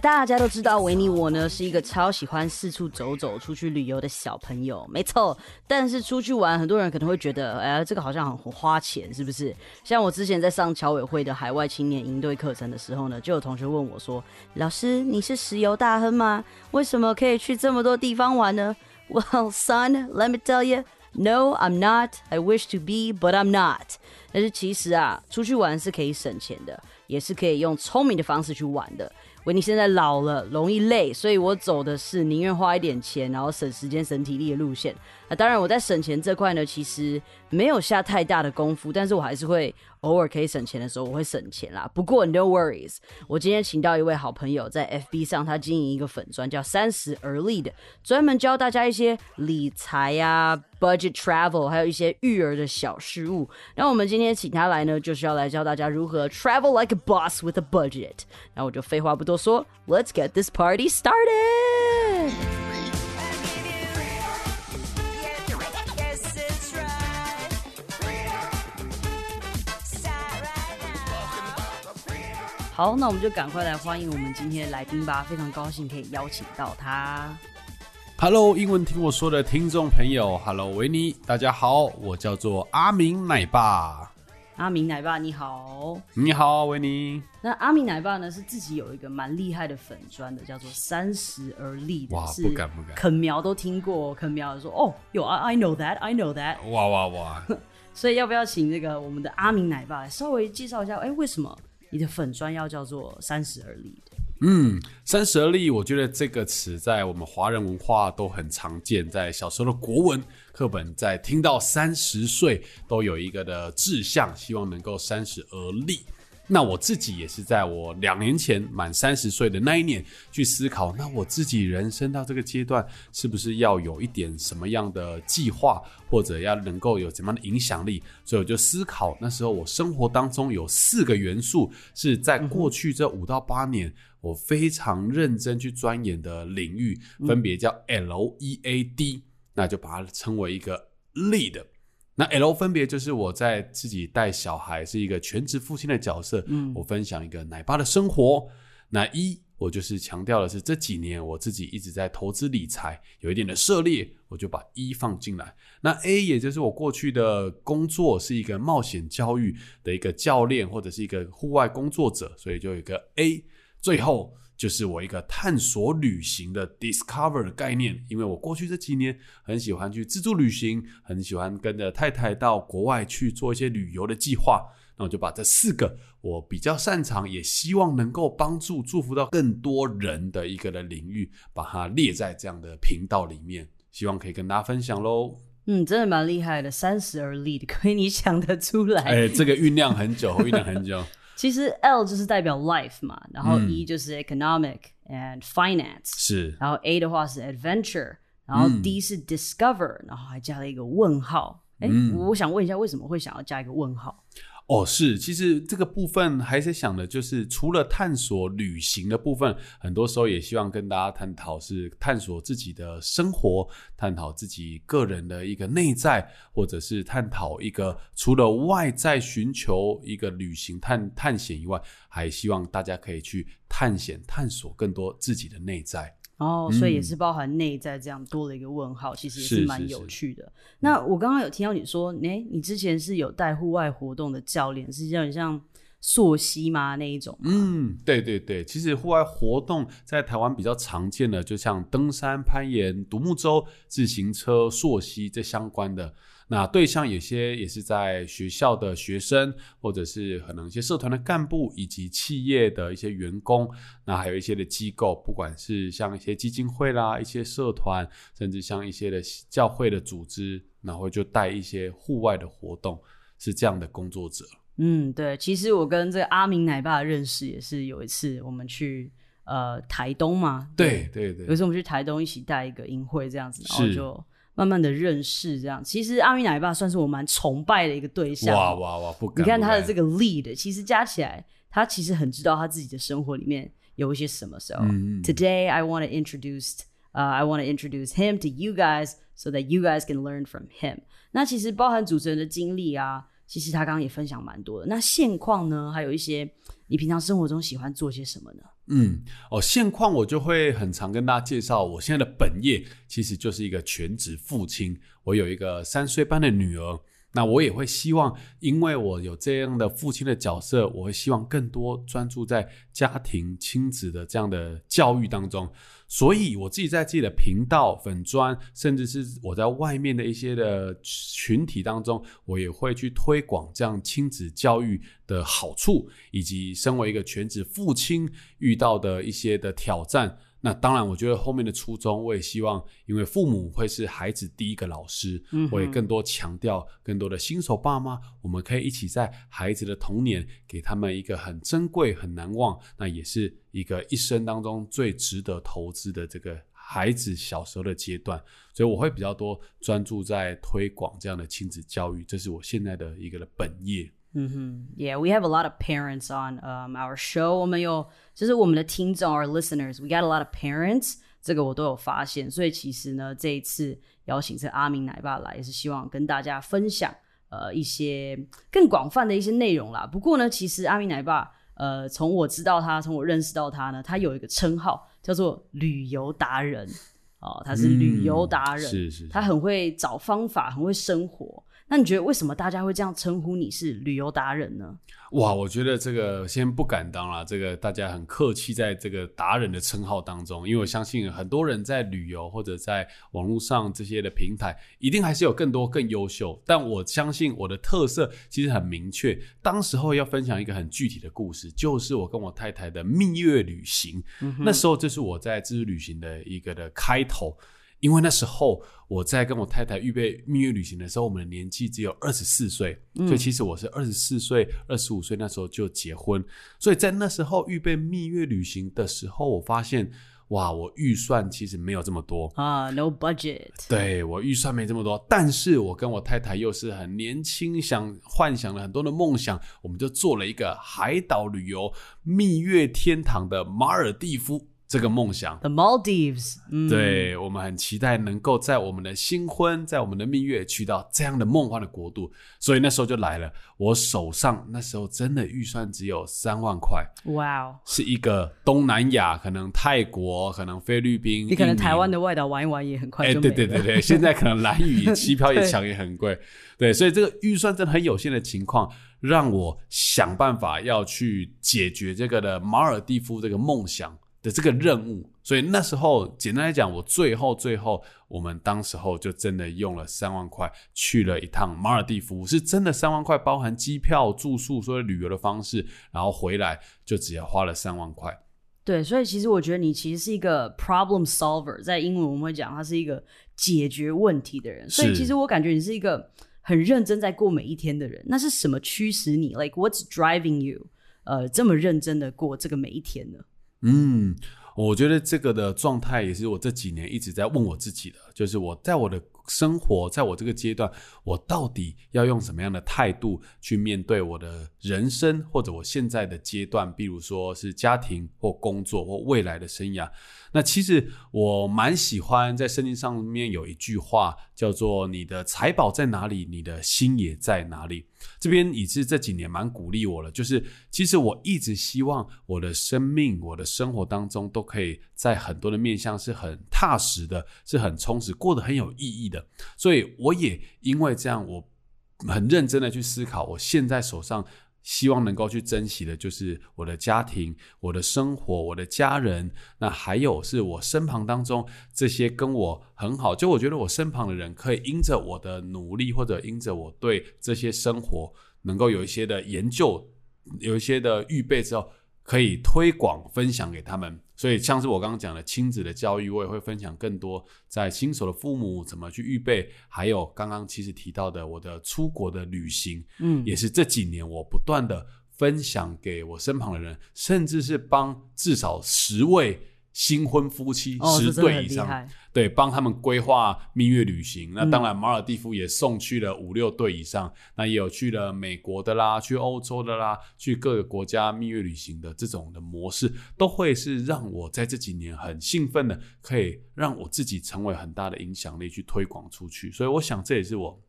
大家都知道，维尼我呢是一个超喜欢四处走走、出去旅游的小朋友，没错。但是出去玩，很多人可能会觉得，哎，这个好像很花钱，是不是？像我之前在上侨委会的海外青年营队课程的时候呢，就有同学问我说：“老师，你是石油大亨吗？为什么可以去这么多地方玩呢？” Well, son, let me tell you. No, I'm not. I wish to be, but I'm not. 但是其实啊，出去玩是可以省钱的，也是可以用聪明的方式去玩的。维尼现在老了，容易累，所以我走的是宁愿花一点钱，然后省时间、省体力的路线。那当然，我在省钱这块呢，其实没有下太大的功夫，但是我还是会偶尔可以省钱的时候，我会省钱啦。不过 no worries，我今天请到一位好朋友，在 FB 上他经营一个粉砖，叫三十而立的，专门教大家一些理财呀、budget travel，还有一些育儿的小事物。那我们今天请他来呢，就是要来教大家如何 travel like a boss with a budget。那我就废话不多说，Let's get this party started。好，那我们就赶快来欢迎我们今天的来宾吧。非常高兴可以邀请到他。Hello，英文听我说的听众朋友，Hello，维尼，大家好，我叫做阿明奶爸。阿明奶爸你好。你好，维尼。那阿明奶爸呢是自己有一个蛮厉害的粉砖的，叫做三十而立的，哇不敢不敢肯苗都听过，肯苗说哦，有啊 I know that I know that，哇哇哇！所以要不要请这个我们的阿明奶爸来稍微介绍一下？哎，为什么你的粉砖要叫做三十而立？嗯，三十而立，我觉得这个词在我们华人文化都很常见，在小时候的国文课本，在听到三十岁都有一个的志向，希望能够三十而立。那我自己也是在我两年前满三十岁的那一年去思考，那我自己人生到这个阶段，是不是要有一点什么样的计划，或者要能够有怎么样的影响力？所以我就思考，那时候我生活当中有四个元素是在过去这五到八年。我非常认真去钻研的领域，分别叫 L E A D，、那就把它称为一个 lead。那 L 分别就是我在自己带小孩，是一个全职父亲的角色，嗯，我分享一个奶爸的生活。那一我就是强调的是这几年我自己一直在投资理财，有一点的涉猎，我就把一放进来。那 A 也就是我过去的工作是一个冒险教育的一个教练，或者是一个户外工作者，所以就有一个 A。最后就是我一个探索旅行的 discover 的概念，因为我过去这几年很喜欢去自助旅行，很喜欢跟着太太到国外去做一些旅游的计划。那我就把这四个我比较擅长，也希望能够帮助、祝福到更多人的一个的领域，把它列在这样的频道里面，希望可以跟大家分享喽。嗯，真的蛮厉害的，三十而立的，可以你想得出来。哎，这个酝酿很久，酝酿很久。其实 L 就是代表 life 嘛，然后嗯。E 就是 economic and finance，是，然后 A 的话是 adventure，然后嗯。D 是 discover，然后还加了一个问号。哎、嗯。我想问一下，为什么会想要加一个问号？哦，是，其实这个部分还是想的，就是除了探索旅行的部分，很多时候也希望跟大家探讨是探索自己的生活，探讨自己个人的一个内在，或者是探讨一个除了外在寻求一个旅行探探险以外，还希望大家可以去探险探索更多自己的内在。哦，所以也是包含内在这样多了一个问号，其实也嗯是蛮有趣的。那我刚刚有听到你说，哎、你之前是有带户外活动的教练，是有点像溯溪吗那一种？嗯，对对对，其实户外活动在台湾比较常见的，就像登山、攀岩、独木舟、自行车、溯溪这相关的。那对象有些也是在学校的学生，或者是可能一些社团的干部，以及企业的一些员工。那还有一些的机构，不管是像一些基金会啦、一些社团，甚至像一些的教会的组织，然后就带一些户外的活动，是这样的工作者。嗯，对，其实我跟这个阿明奶爸的认识也是有一次我们去呃台东嘛，对对对有一，次我们去台东一起带一个营会这样子，然后就慢慢的认识这样。其实阿米奶爸算是我蛮崇拜的一个对象。哇哇哇！不敢，你看他的这个 lead，其实加起来，他其实很知道他自己的生活里面有一些什么。So、today I want to introduce, uh, I want to introduce him to you guys so that you guys can learn from him. 那其实包含主持人的经历啊，其实他刚刚也分享蛮多的。那现况呢，还有一些你平常生活中喜欢做些什么呢？嗯，哦，现况我就会很常跟大家介绍，我现在的本业其实就是一个全职父亲，我有一个三岁半的女儿。那我也会希望，因为我有这样的父亲的角色，我会希望更多专注在家庭亲子的这样的教育当中。所以我自己在自己的频道、粉砖，甚至是我在外面的一些的群体当中，我也会去推广这样亲子教育的好处，以及身为一个全职父亲遇到的一些的挑战。那当然，我觉得后面的初衷，我也希望，因为父母会是孩子第一个老师，我也更多强调，更多的新手爸妈，我们可以一起在孩子的童年，给他们一个很珍贵、很难忘，那也是一个一生当中最值得投资的这个孩子小时候的阶段。所以我会比较多专注在推广这样的亲子教育，这是我现在的一个的本业。嗯哼，Yeah, we have a lot of parents on um our show. 我们有就是我们的听众，our listeners, we got a lot of parents. 这个我都有发现，所以其实呢，这一次邀请这阿明奶爸来，也是希望跟大家分享呃一些更广泛的一些内容啦。不过呢，其实阿明奶爸呃，从我知道他，从我认识到他呢，他有一个称号叫做旅游达人哦，他是旅游达人，嗯是是是他很会找方法，很会生活。那你觉得为什么大家会这样称呼你是旅游达人呢？哇，我觉得这个先不敢当啦，这个大家很客气，在这个达人的称号当中，因为我相信很多人在旅游或者在网络上这些的平台，一定还是有更多更优秀。但我相信我的特色其实很明确。当时候要分享一个很具体的故事，就是我跟我太太的蜜月旅行。那时候这是我在自助旅行的一个的开头。因为那时候我在跟我太太预备蜜月旅行的时候，我们的年纪只有二十四岁，所以其实我是二十四岁、二十五岁那时候就结婚，所以在那时候预备蜜月旅行的时候，我发现哇，我预算其实没有这么多，啊、n o budget。对我预算没这么多，但是我跟我太太又是很年轻，想幻想了很多的梦想，我们就做了一个海岛旅游蜜月天堂的马尔蒂夫这个梦想。The Maldives，嗯，对我们很期待能够在我们的新婚，在我们的蜜月去到这样的梦幻的国度，所以那时候就来了。我手上那时候真的预算只有三万块，哇哦，是一个东南亚，可能泰国，可能菲律宾，你可能台湾的外岛玩一玩也很快哎。对对对对，现在可能蓝雨机票也抢也很贵，对，所以这个预算真的很有限的情况，让我想办法要去解决这个的马尔蒂夫这个梦想的这个任务。所以那时候简单来讲，我最后最后我们当时候就真的用了三万块去了一趟马尔蒂夫，是真的三万块包含机票、住宿，所以旅游的方式，然后回来就只要花了三万块。对，所以其实我觉得你其实是一个 problem solver，在英文我们会讲他是一个解决问题的人。所以其实我感觉你是一个很认真在过每一天的人。那是什么驱使你？Like what's driving you？呃，这么认真的过这个每一天呢？嗯，我觉得这个的状态也是我这几年一直在问我自己的，就是我在我的生活，在我这个阶段，我到底要用什么样的态度去面对我的人生，或者我现在的阶段，比如说是家庭或工作或未来的生涯。那其实我蛮喜欢在圣经上面有一句话叫做“你的财宝在哪里，你的心也在哪里”。这边也是这几年蛮鼓励我了，就是其实我一直希望我的生命、我的生活当中都可以在很多的面向是很踏实的，是很充实，过得很有意义的。所以我也因为这样，我很认真的去思考，我现在手上希望能够去珍惜的，就是我的家庭、我的生活、我的家人，那还有是我身旁当中这些跟我很好，就我觉得我身旁的人可以因着我的努力，或者因着我对这些生活能够有一些的研究，有一些的预备之后，可以推广分享给他们。所以像是我刚刚讲的亲子的教育，我也会分享更多在新手的父母怎么去预备，还有刚刚其实提到的我的出国的旅行，嗯，也是这几年我不断的分享给我身旁的人，甚至是帮至少十位新婚夫妻哦，十对以上。对，帮他们规划蜜月旅行。那当嗯然，马尔蒂夫也送去了五六对以上，那也有去了美国的啦，去欧洲的啦，去各个国家蜜月旅行的这种的模式，都会是让我在这几年很兴奋的，可以让我自己成为很大的影响力去推广出去。所以，我想这也是我。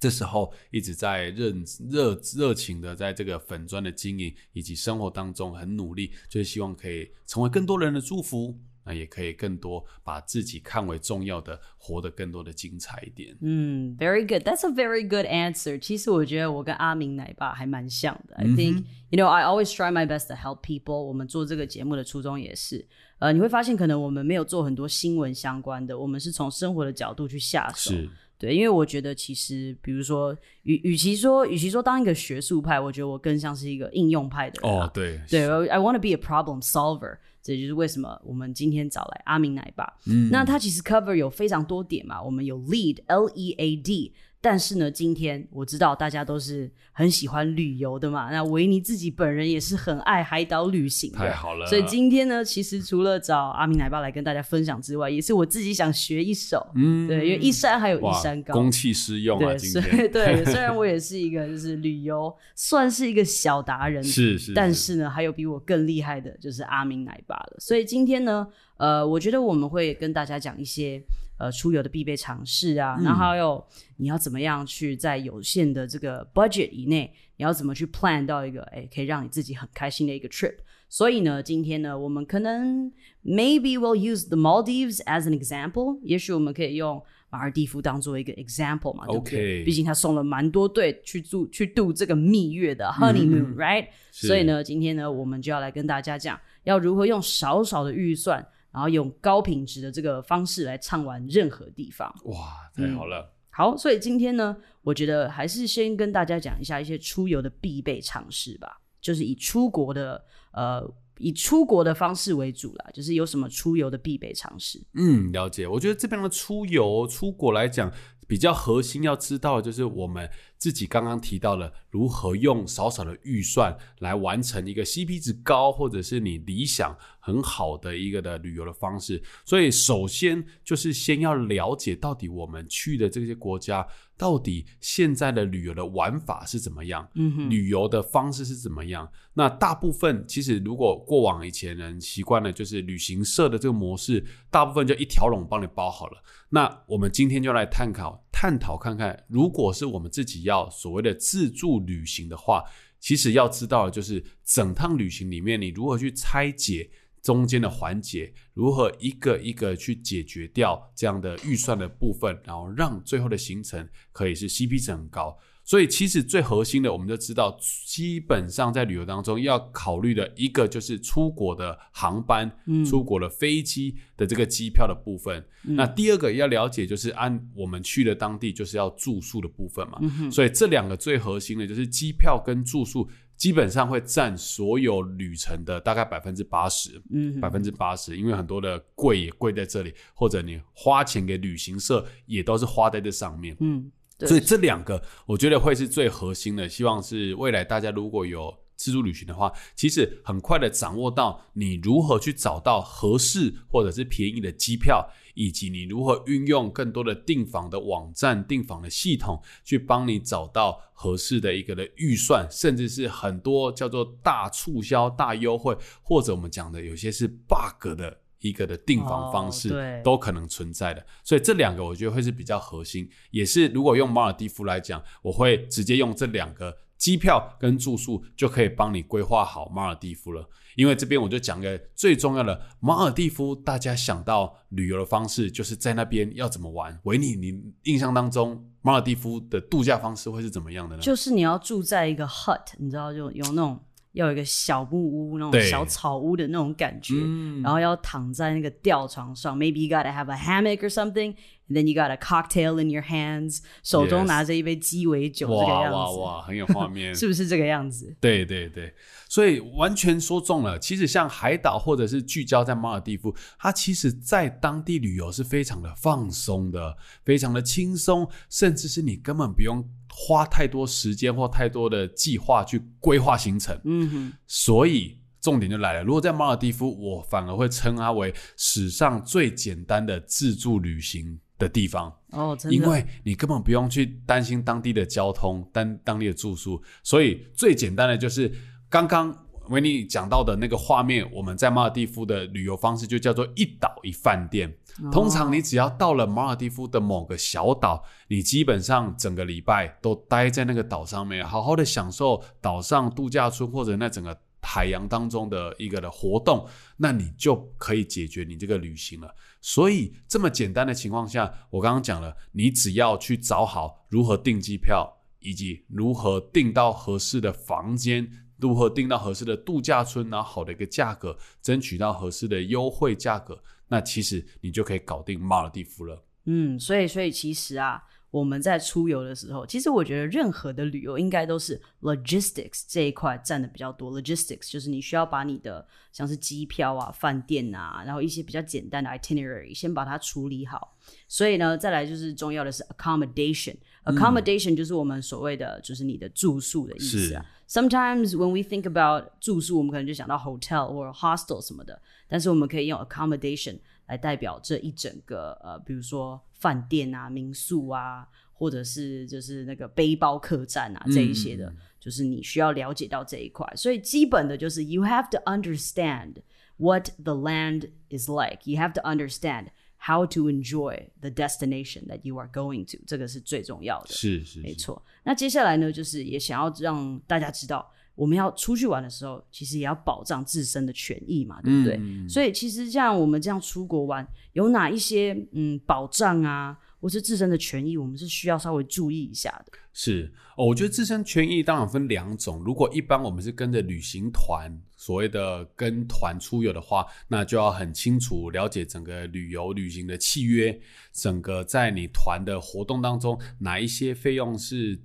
这时候一直在热热热情的在这个粉砖的经营以及生活当中很努力，就是希望可以成为更多人的祝福，那也可以更多把自己看为重要的，活得更多的精彩一点。嗯，very good. That's a very good answer. 其实我觉得我跟阿明奶爸还蛮像的。I think you know I always try my best to help people. 我们做这个节目的初衷也是，呃，你会发现可能我们没有做很多新闻相关的，我们是从生活的角度去下手。是，对，因为我觉得其实，比如说，与与其说，与其说当一个学术派，我觉得我更像是一个应用派的人啊、哦，对，对，I want to be a problem solver，这就是为什么我们今天找来阿明奶爸。嗯那他其实 cover 有非常多点嘛，我们有 lead L E A D，但是呢，今天我知道大家都是很喜欢旅游的嘛，那维尼自己本人也是很爱海岛旅行的，太好了。所以今天呢，其实除了找阿明奶爸来跟大家分享之外，也是我自己想学一手，嗯。对，因为一山还有一山，高，公器私用啊，对，对，虽然我也是一个就是旅游算是一个小达人，是是，但是呢，还有比我更厉害的，就是阿明奶爸了。所以今天呢，呃，我觉得我们会跟大家讲一些呃出游的必备常识啊，嗯。然后还有你要怎么样去在有限的这个 budget 以内，你要怎么去 plan 到一个哎可以让你自己很开心的一个 trip。所以呢，今天呢，我们可能 maybe we'll use the Maldives as an example，也许我们可以用马尔蒂夫当做一个 example 嘛，对不对 OK 毕竟他送了蛮多队去住去度这个蜜月的嗯 honeymoon，right？、是。所以呢，今天呢，我们就要来跟大家讲，要如何用少少的预算，然后用高品质的这个方式来唱完任何地方。哇，太好了，好，所以今天呢，我觉得还是先跟大家讲一下一些出游的必备常识吧，就是以出国的呃以出国的方式为主啦，就是有什么出游的必备常识。嗯，了解。我觉得这边的出游出国来讲，比较核心要知道的就是我们自己刚刚提到了如何用少少的预算来完成一个 CP 值高，或者是你理想很好的一个的旅游的方式。所以，首先就是先要了解到底我们去的这些国家，到底现在的旅游的玩法是怎么样，嗯，旅游的方式是怎么样？那大部分其实如果过往以前人习惯了就是旅行社的这个模式，大部分就一条龙帮你包好了。那我们今天就来探讨探讨看看，如果是我们自己要所谓的自助旅行的话，其实要知道的就是整趟旅行里面你如何去拆解。中间的环节如何一个一个去解决掉这样的预算的部分，然后让最后的行程可以是 CP 值很高。所以其实最核心的，我们就知道，基本上在旅游当中要考虑的一个就是出国的航班、嗯出国的飞机的这个机票的部分。那第二个要了解就是按我们去的当地就是要住宿的部分嘛。所以这两个最核心的就是机票跟住宿。基本上会占所有旅程的大概百分之八十，嗯百分之八十，因为很多的贵也贵在这里，或者你花钱给旅行社也都是花在这上面。嗯，对所以这两个我觉得会是最核心的，希望是未来大家如果有自助旅行的话，其实很快的掌握到你如何去找到合适或者是便宜的机票，以及你如何运用更多的订房的网站、订房的系统，去帮你找到合适的一个的预算，甚至是很多叫做大促销、大优惠，或者我们讲的有些是 bug 的。一个的订房方式、哦都可能存在的，所以这两个我觉得会是比较核心，也是如果用马尔蒂夫来讲，我会直接用这两个机票跟住宿就可以帮你规划好马尔蒂夫了。因为这边我就讲个最重要的，马尔蒂夫大家想到旅游的方式就是在那边要怎么玩。维尼，你印象当中马尔蒂夫的度假方式会是怎么样的呢？就是你要住在一个 hut，你知道，就有那种要有一个小木屋、那种小草屋的那种感觉，嗯然后要躺在那个吊床上，maybe you gotta have a hammock or something。Then you got a cocktail in your hands，手中拿着一杯鸡尾酒，这个哇样子，哇哇，很有画面，是不是这个样子？对对对，所以完全说中了。其实像海岛或者是聚焦在马尔蒂夫，它其实在当地旅游是非常的放松的，非常的轻松，甚至是你根本不用花太多时间或太多的计划去规划行程。嗯哼，所以重点就来了，如果在马尔蒂夫，我反而会称它为史上最简单的自助旅行的地方。哦，真的，因为你根本不用去担心当地的交通、当当地的住宿，所以最简单的就是刚刚维尼讲到的那个画面。我们在马尔蒂夫的旅游方式就叫做一岛一饭店。通常你只要到了马尔蒂夫的某个小岛，你基本上整个礼拜都待在那个岛上面，好好的享受岛上度假村或者那整个海洋当中的一个的活动，那你就可以解决你这个旅行了。所以这么简单的情况下，我刚刚讲了，你只要去找好如何订机票，以及如何订到合适的房间，如何订到合适的度假村，然后好的一个价格，争取到合适的优惠价格。那其实你就可以搞定马尔蒂夫了。嗯，所以所以其实啊，我们在出游的时候，其实我觉得任何的旅游应该都是 logistics 这一块占的比较多。logistics 就是你需要把你的像是机票啊、饭店啊，然后一些比较简单的 itinerary 先把它处理好。所以呢，再来就是重要的是 accommodation。accommodation 就是我们所谓的就是你的住宿的意思啊。Sometimes when we think about 住宿，我们可能就想到 hotel 或者 hostel 什么的。但是我们可以用 accommodation 来代表这一整个呃，比如说饭店啊、民宿啊，或者是就是那个背包客栈啊这一些的，就是你需要了解到这一块。所以基本的就是 you have to understand what the land is like. You have to understand how to enjoy the destination that you are going to. 这个是最重要的。是是，没错。那接下来呢，就是也想要让大家知道。我们要出去玩的时候，其实也要保障自身的权益嘛，对不对？所以其实像我们这样出国玩，有哪一些嗯保障啊，或是自身的权益，我们是需要稍微注意一下的。是哦，我觉得自身权益当然分两种。如果一般我们是跟着旅行团，所谓的跟团出游的话，那就要很清楚了解整个旅游旅行的契约，整个在你团的活动当中，哪一些费用是。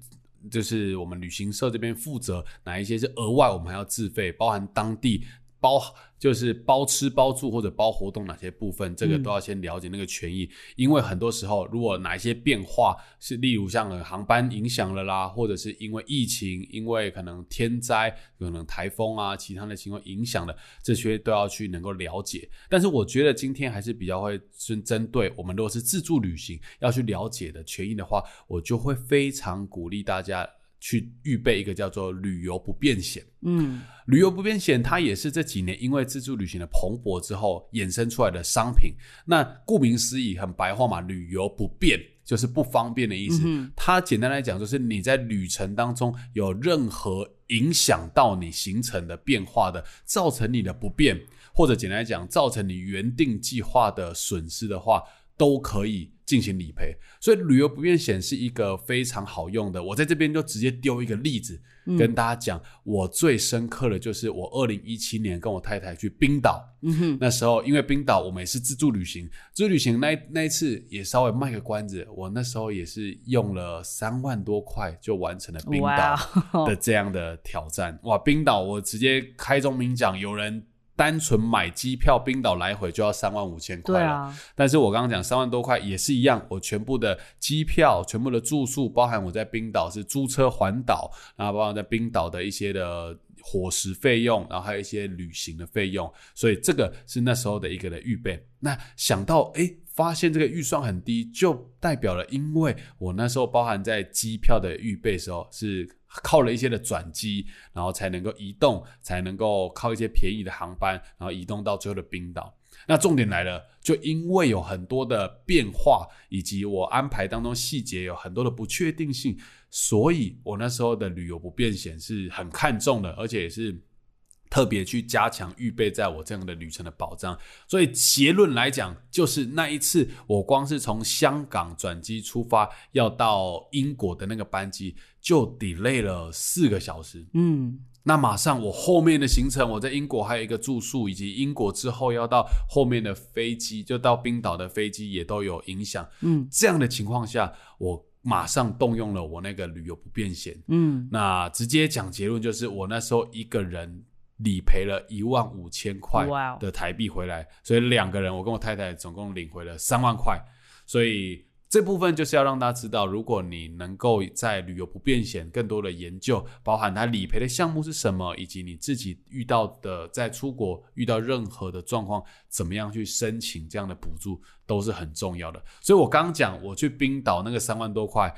就是我们旅行社这边负责哪一些是额外，我们还要自费，包含当地包。就是包吃包住或者包活动哪些部分，这个都要先了解那个权益，因为很多时候如果哪一些变化是，例如像航班影响了啦，或者是因为疫情，因为可能天灾，可能台风啊，其他的情况影响的，这些都要去能够了解。但是我觉得今天还是比较会针针对我们如果是自助旅行要去了解的权益的话，我就会非常鼓励大家。去预备一个叫做旅游不便险。嗯，旅游不便险它也是这几年因为自助旅行的蓬勃之后衍生出来的商品。那顾名思义，很白话嘛，旅游不便就是不方便的意思。它简单来讲，就是你在旅程当中有任何影响到你行程的变化的，造成你的不便，或者简单来讲，造成你原定计划的损失的话。都可以进行理赔，所以旅游不便险是一个非常好用的。我在这边就直接丢一个例子跟大家讲，我最深刻的就是我二零一七年跟我太太去冰岛，那时候因为冰岛我们也是自助旅行，自助旅行那那一次也稍微卖个关子，我那时候也是用了三万多块就完成了冰岛的这样的挑战。哇，冰岛我直接开中明讲，有人。单纯买机票冰岛来回就要三万五千块了，但是我刚刚讲三万多块也是一样，我全部的机票、全部的住宿，包含我在冰岛是租车环岛，然后包含在冰岛的一些的伙食费用，然后还有一些旅行的费用，所以这个是那时候的一个的预备。那想到哎，发现这个预算很低，就代表了因为我那时候包含在机票的预备时候是。靠了一些的转机，然后才能够移动，才能够靠一些便宜的航班，然后移动到最后的冰岛。那重点来了，就因为有很多的变化，以及我安排当中细节有很多的不确定性，所以我那时候的旅游不便险是很看重的，而且也是。特别去加强预备，在我这样的旅程的保障。所以结论来讲，就是那一次我光是从香港转机出发，要到英国的那个班机就 delay 了四个小时。嗯，那马上我后面的行程，我在英国还有一个住宿，以及英国之后要到后面的飞机，就到冰岛的飞机也都有影响。嗯，这样的情况下，我马上动用了我那个旅游不便险。嗯，那直接讲结论就是，我那时候一个人。理赔了一万五千块的台币回来，所以两个人，我跟我太太总共领回了三万块。所以这部分就是要让大家知道，如果你能够在旅游不便险更多的研究，包含它理赔的项目是什么，以及你自己遇到的在出国遇到任何的状况，怎么样去申请这样的补助，都是很重要的。所以我刚讲我去冰岛那个三万多块。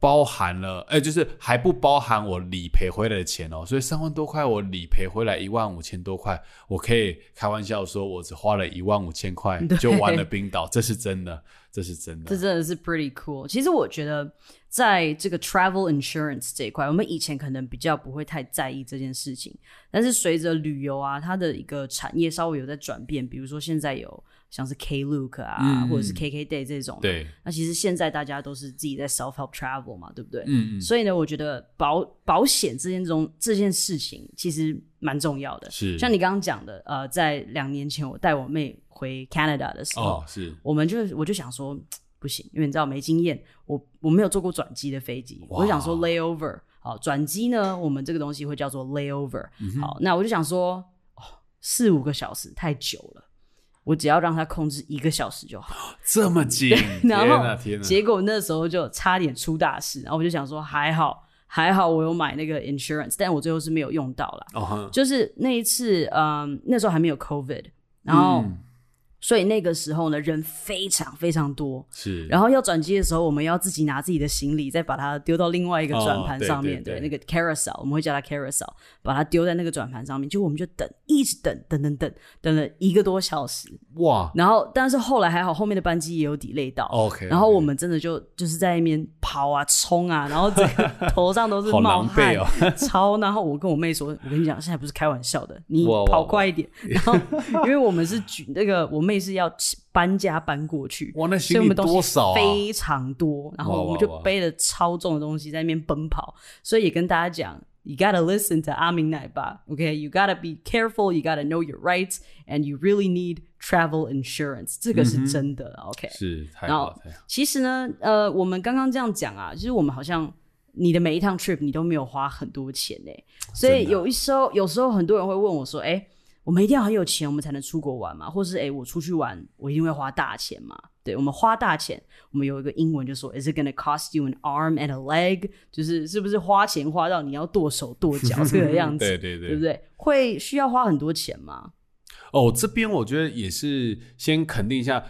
包含了，哎，就是还不包含我理赔回来的钱哦，所以三万多块我理赔回来一万五千多块，我可以开玩笑说，我只花了一万五千块 就玩了冰岛，这是真的，这是真的，这真的是 pretty cool。其实我觉得，在这个 travel insurance 这一块，我们以前可能比较不会太在意这件事情，但是随着旅游啊，它的一个产业稍微有在转变，比如说现在有。像是 Klook 啊，或者是 KK Day 这种，对，那其实现在大家都是自己在 self help travel 嘛，对不对？嗯嗯。所以呢，我觉得保保险这件中这件事情其实蛮重要的。是，像你刚刚讲的，呃，在两年前我带我妹回 Canada 的时候，是，我们就我就想说 不行，因为你知道没经验，我我没有坐过转机的飞机，我就想说 layover，好，转机呢，我们这个东西会叫做 layover，好，那我就想说，哦，四五个小时太久了。我只要让他控制一个小时就好，这么紧，然后结果那时候就差点出大事，然后我就想说还好还好我有买那个 insurance，但我最后是没有用到了，哦，就是那一次，嗯，那时候还没有 covid，然后。所以那个时候呢，人非常非常多，是。然后要转机的时候，我们要自己拿自己的行李，再把它丢到另外一个转盘上面，对，那个 carousel，我们会叫它 carousel，把它丢在那个转盘上面，就我们就等，一直等，等等等，等了一个多小时，哇！然后，但是后来还好，后面的班机也有 delay 到，OK。然后我们真的就就是在那边跑啊、冲啊，然后 头上都是冒汗，超。然后我跟我妹说：“我跟你讲，现在不是开玩笑的，你跑快一点。”然后，因为我们是举那个我。妹是要搬家搬过去，哇，那行李多少？非常多，然后我们就背了超重的东西在那边奔跑，所以也跟大家讲，You gotta listen to 阿明奶爸，OK？You gotta be careful，You gotta know your rights，and you really need travel insurance，这个是真的，OK？是，然后其实呢，呃，我们刚刚这样讲啊，就是我们好像你的每一趟 trip 你都没有花很多钱呢，所以有一时候，有时候很多人会问我说，哎。我们一定要很有钱，我们才能出国玩嘛？或是哎，我出去玩，我一定会花大钱嘛？对，我们花大钱，我们有一个英文就说，Is it gonna cost you an arm and a leg？就是是不是花钱花到你要剁手剁脚 这个样子？对对对，对不对？会需要花很多钱吗？哦，这边我觉得也是先肯定一下。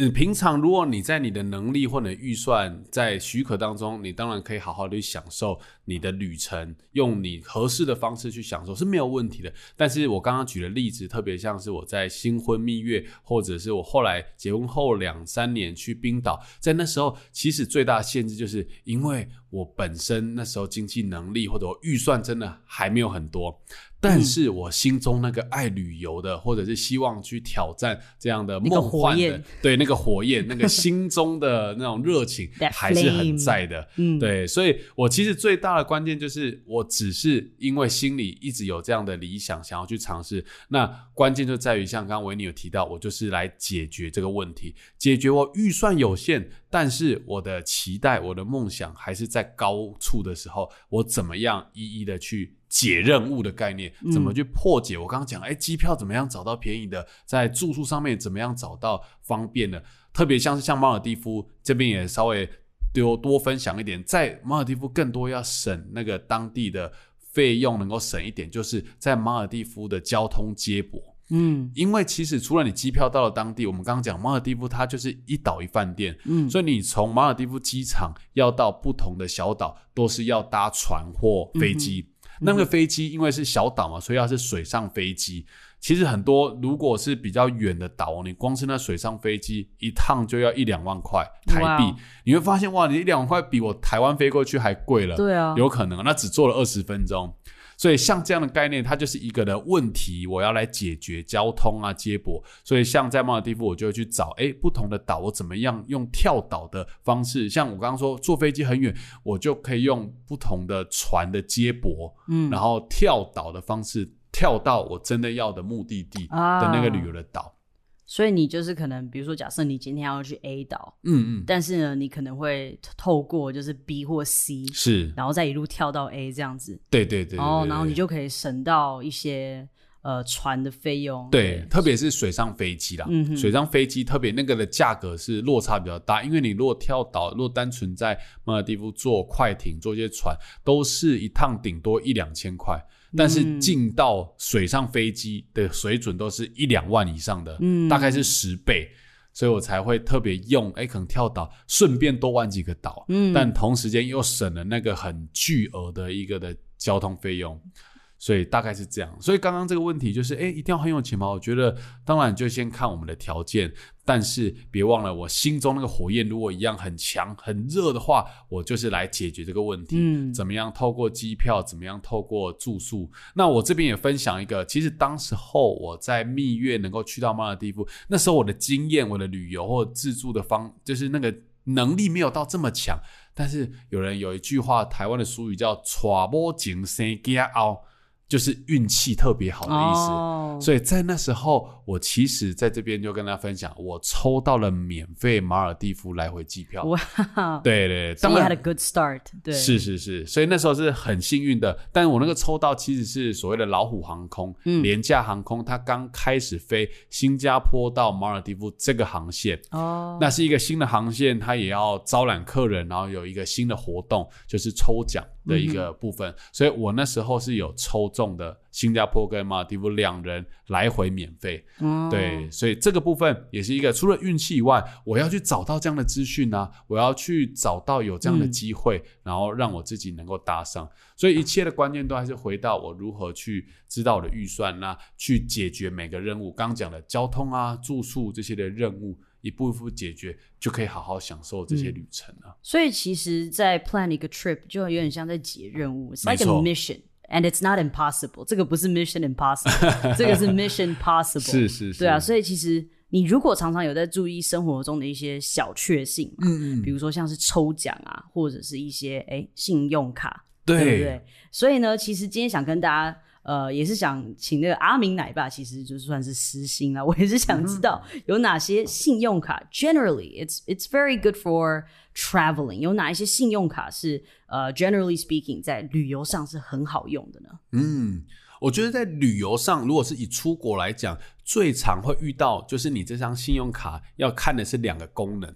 嗯，平常如果你在你的能力或者预算在许可当中，你当然可以好好的去享受你的旅程，用你合适的方式去享受是没有问题的。但是我刚刚举的例子，特别像是我在新婚蜜月，或者是我后来结婚后两三年去冰岛，在那时候，其实最大的限制就是因为我本身那时候经济能力或者预算真的还没有很多。但是我心中那个爱旅游的，或者是希望去挑战这样的梦幻的，对那个火焰，那个心中的那种热情 还是很在的。嗯，对，所以我其实最大的关键就是，我只是因为心里一直有这样的理想，想要去尝试。那关键就在于，像刚刚维尼有提到，我就是来解决这个问题，解决我预算有限，但是我的期待、我的梦想还是在高处的时候，我怎么样一一的去。解任务的概念，怎么去破解？我刚刚讲，哎，机票怎么样找到便宜的？在住宿上面怎么样找到方便的？特别像是像马尔蒂夫这边也稍微多多分享一点，在马尔蒂夫更多要省那个当地的费用，能够省一点，就是在马尔蒂夫的交通接驳。嗯，因为其实除了你机票到了当地，我们刚刚讲马尔蒂夫它就是一岛一饭店，嗯，所以你从马尔蒂夫机场要到不同的小岛，都是要搭船或飞机。那个飞机因为是小岛嘛，所以它是水上飞机。其实很多如果是比较远的岛，你光是那水上飞机一趟就要一两万块台币。你会发现哇，你一两万块比我台湾飞过去还贵了。对啊，有可能那只坐了二十分钟。所以像这样的概念，它就是一个的问题，我要来解决交通啊接驳。所以像在马尔地夫，我就会去找哎不同的岛，我怎么样用跳岛的方式？像我刚刚说坐飞机很远，我就可以用不同的船的接驳，嗯，然后跳岛的方式跳到我真的要的目的地的那个旅游的岛。所以你就是可能，比如说，假设你今天要去 A 岛，嗯嗯，但是呢，你可能会透过就是 B 或 C，是，然后再一路跳到 A 这样子。对对对。哦，然后你就可以省到一些。呃船的费用。对，特别是水上飞机啦，嗯水上飞机特别那个的价格是落差比较大，因为你如果跳岛，如果单纯在马尔地夫坐快艇、坐一些船，都是一趟顶多一两千块，但是进到水上飞机的水准都是一两万以上的，嗯。大概是十倍。所以我才会特别用，哎，可能跳岛顺便多玩几个岛，嗯。但同时间又省了那个很巨额的一个的交通费用，所以大概是这样。所以刚刚这个问题就是，哎，一定要很有钱吗？我觉得当然就先看我们的条件，但是别忘了，我心中那个火焰如果一样很强、很热的话，我就是来解决这个问题。嗯怎么样透过机票，怎么样透过住宿？那我这边也分享一个，其实当时候我在蜜月能够去到马尔地夫，那时候我的经验、我的旅游或自助的方，就是那个能力没有到这么强。但是有人有一句话，台湾的俗语叫“娶某情生囝后”，就是运气特别好的意思。哦，所以在那时候，我其实在这边就跟大家分享，我抽到了免费马尔蒂夫来回机票。哇，对对，对所以你当然。had a good start，对，是是是，所以那时候是很幸运的。但我那个抽到其实是所谓的老虎航空，嗯。廉价航空，它刚开始飞新加坡到马尔蒂夫这个航线，哦，那是一个新的航线，它也要招揽客人，然后有一个新的活动，就是抽奖的一个部分。所以我那时候是有抽中的新加坡跟马尔地夫两人来回免费。哦，对，所以这个部分也是一个除了运气以外，我要去找到这样的资讯啊，我要去找到有这样的机会，然后让我自己能够搭上。所以一切的关键都还是回到我如何去知道我的预算那、去解决每个任务。刚讲的交通啊、住宿这些的任务，一步一步解决，就可以好好享受这些旅程了、所以其实，在 plan 一个 trip 就有点像在解任务，it's like a mission。And it's not impossible，这个不是 mission impossible，这个是 mission possible。是是是对啊，所以其实你如果常常有在注意生活中的一些小确幸，嗯嗯，比如说像是抽奖啊，或者是一些哎信用卡，对对不对？所以呢，其实今天想跟大家。呃，也是想请那个阿明奶爸，其实就算是私心啦。我也是想知道有哪些信用卡，generally it's it's very good for traveling。有哪一些信用卡是呃，generally speaking，在旅游上是很好用的呢？嗯，我觉得在旅游上，如果是以出国来讲，最常会遇到就是你这张信用卡要看的是两个功能，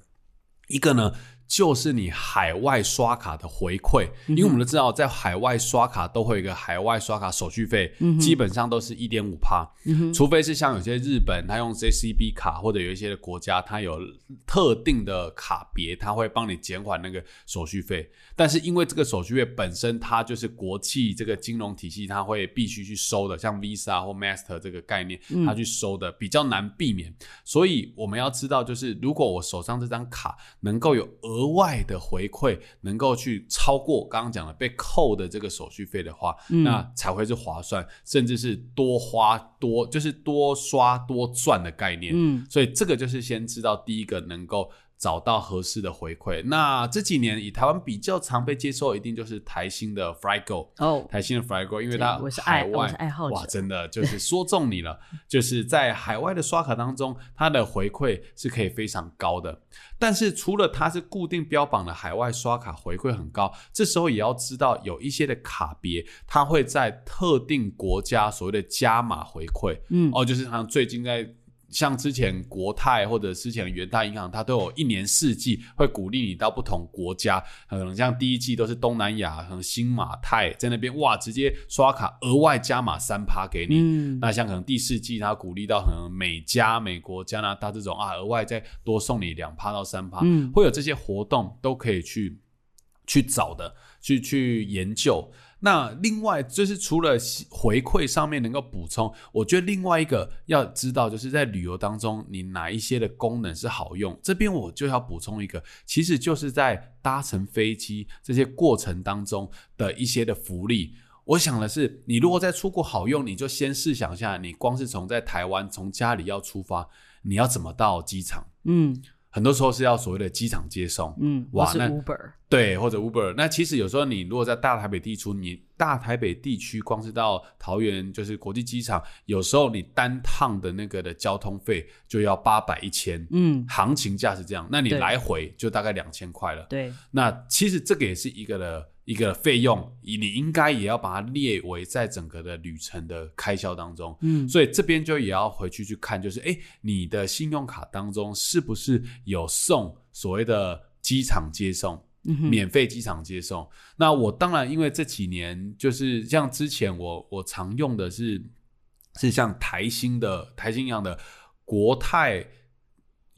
一个呢。就是你海外刷卡的回馈，因为我们都知道，在海外刷卡都会有一个海外刷卡手续费，基本上都是一点五趴，除非是像有些日本，他用 JCB 卡，或者有一些的国家，他有特定的卡别，他会帮你减缓那个手续费。但是因为这个手续费本身它就是国际这个金融体系，它会必须去收的，像 Visa 或 Master 这个概念，它去收的比较难避免。所以我们要知道，就是如果我手上这张卡能够有额外的回馈，能够去超过刚刚讲的被扣的这个手续费的话，那才会是划算，甚至是多花多就是多刷多赚的概念。嗯，所以这个就是先知道第一个能够找到合适的回馈。那这几年以台湾比较常被接受，一定就是台新的 Frygo 哦，台新的 Frygo，因为它我是爱海外我是爱好者哇，真的就是说中你了，就是在海外的刷卡当中，它的回馈是可以非常高的。但是除了它是固定标榜的海外刷卡回馈很高，这时候也要知道有一些的卡别，它会在特定国家所谓的加码回馈。嗯哦，就是像最近在。像之前国泰或者之前的元大银行，它都有一年四季会鼓励你到不同国家，可能像第一季都是东南亚，可能新马泰在那边哇，直接刷卡额外加码三趴给你。嗯，那像可能第四季它鼓励到可能美加、美国、加拿大这种啊，额外再多送你两趴到三趴，嗯会有这些活动都可以去去找的，去去研究。那另外就是除了回馈上面能够补充，我觉得另外一个要知道，就是在旅游当中，你哪一些的功能是好用。这边我就要补充一个，其实就是在搭乘飞机这些过程当中的一些的福利。我想的是，你如果在出国好用，你就先试想一下，你光是从在台湾从家里要出发，你要怎么到机场？嗯很多时候是要所谓的机场接送，嗯，哇那 Uber，对，或者 Uber。那其实有时候你如果在大台北地区，你大台北地区光是到桃园就是国际机场，有时候你单趟的那个的交通费就要八百一千，嗯，行情价是这样，那你对来回就大概两千块了。对，那其实这个也是一个的一个费用，你应该也要把它列为在整个的旅程的开销当中。嗯所以这边就也要回去去看，就是诶，你的信用卡当中是不是有送所谓的机场接送？免费机场接送。那我当然因为这几年就是像之前我我常用的是是像台新的台新一样的国泰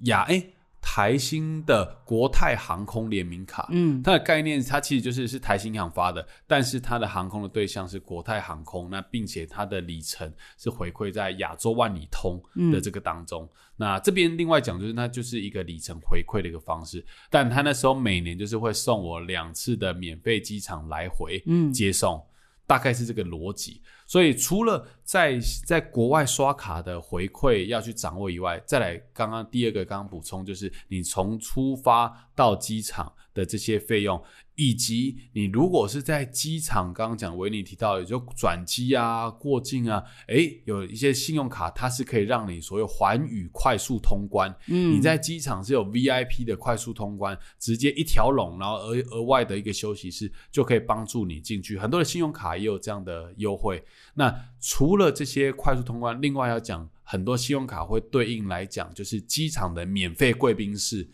亚哎、台新的国泰航空联名卡。嗯它的概念，它其实就是是台新银行发的，但是它的航空的对象是国泰航空，那并且它的里程是回馈在亚洲万里通的这个当中。那这边另外讲，就是那就是一个里程回馈的一个方式，但他那时候每年就是会送我两次的免费机场来回嗯接送，大概是这个逻辑。所以除了在在国外刷卡的回馈要去掌握以外，再来刚刚第二个刚刚补充就是你从出发到机场的这些费用，以及你如果是在机场刚刚讲维尼提到也，就转机啊、过境啊，诶，有一些信用卡它是可以让你所有环宇快速通关，嗯你在机场是有 VIP 的快速通关，直接一条龙，然后额额外的一个休息室就可以帮助你进去。很多的信用卡也有这样的优惠。那除了这些快速通关，另外要讲很多信用卡会对应来讲，就是机场的免费贵宾室，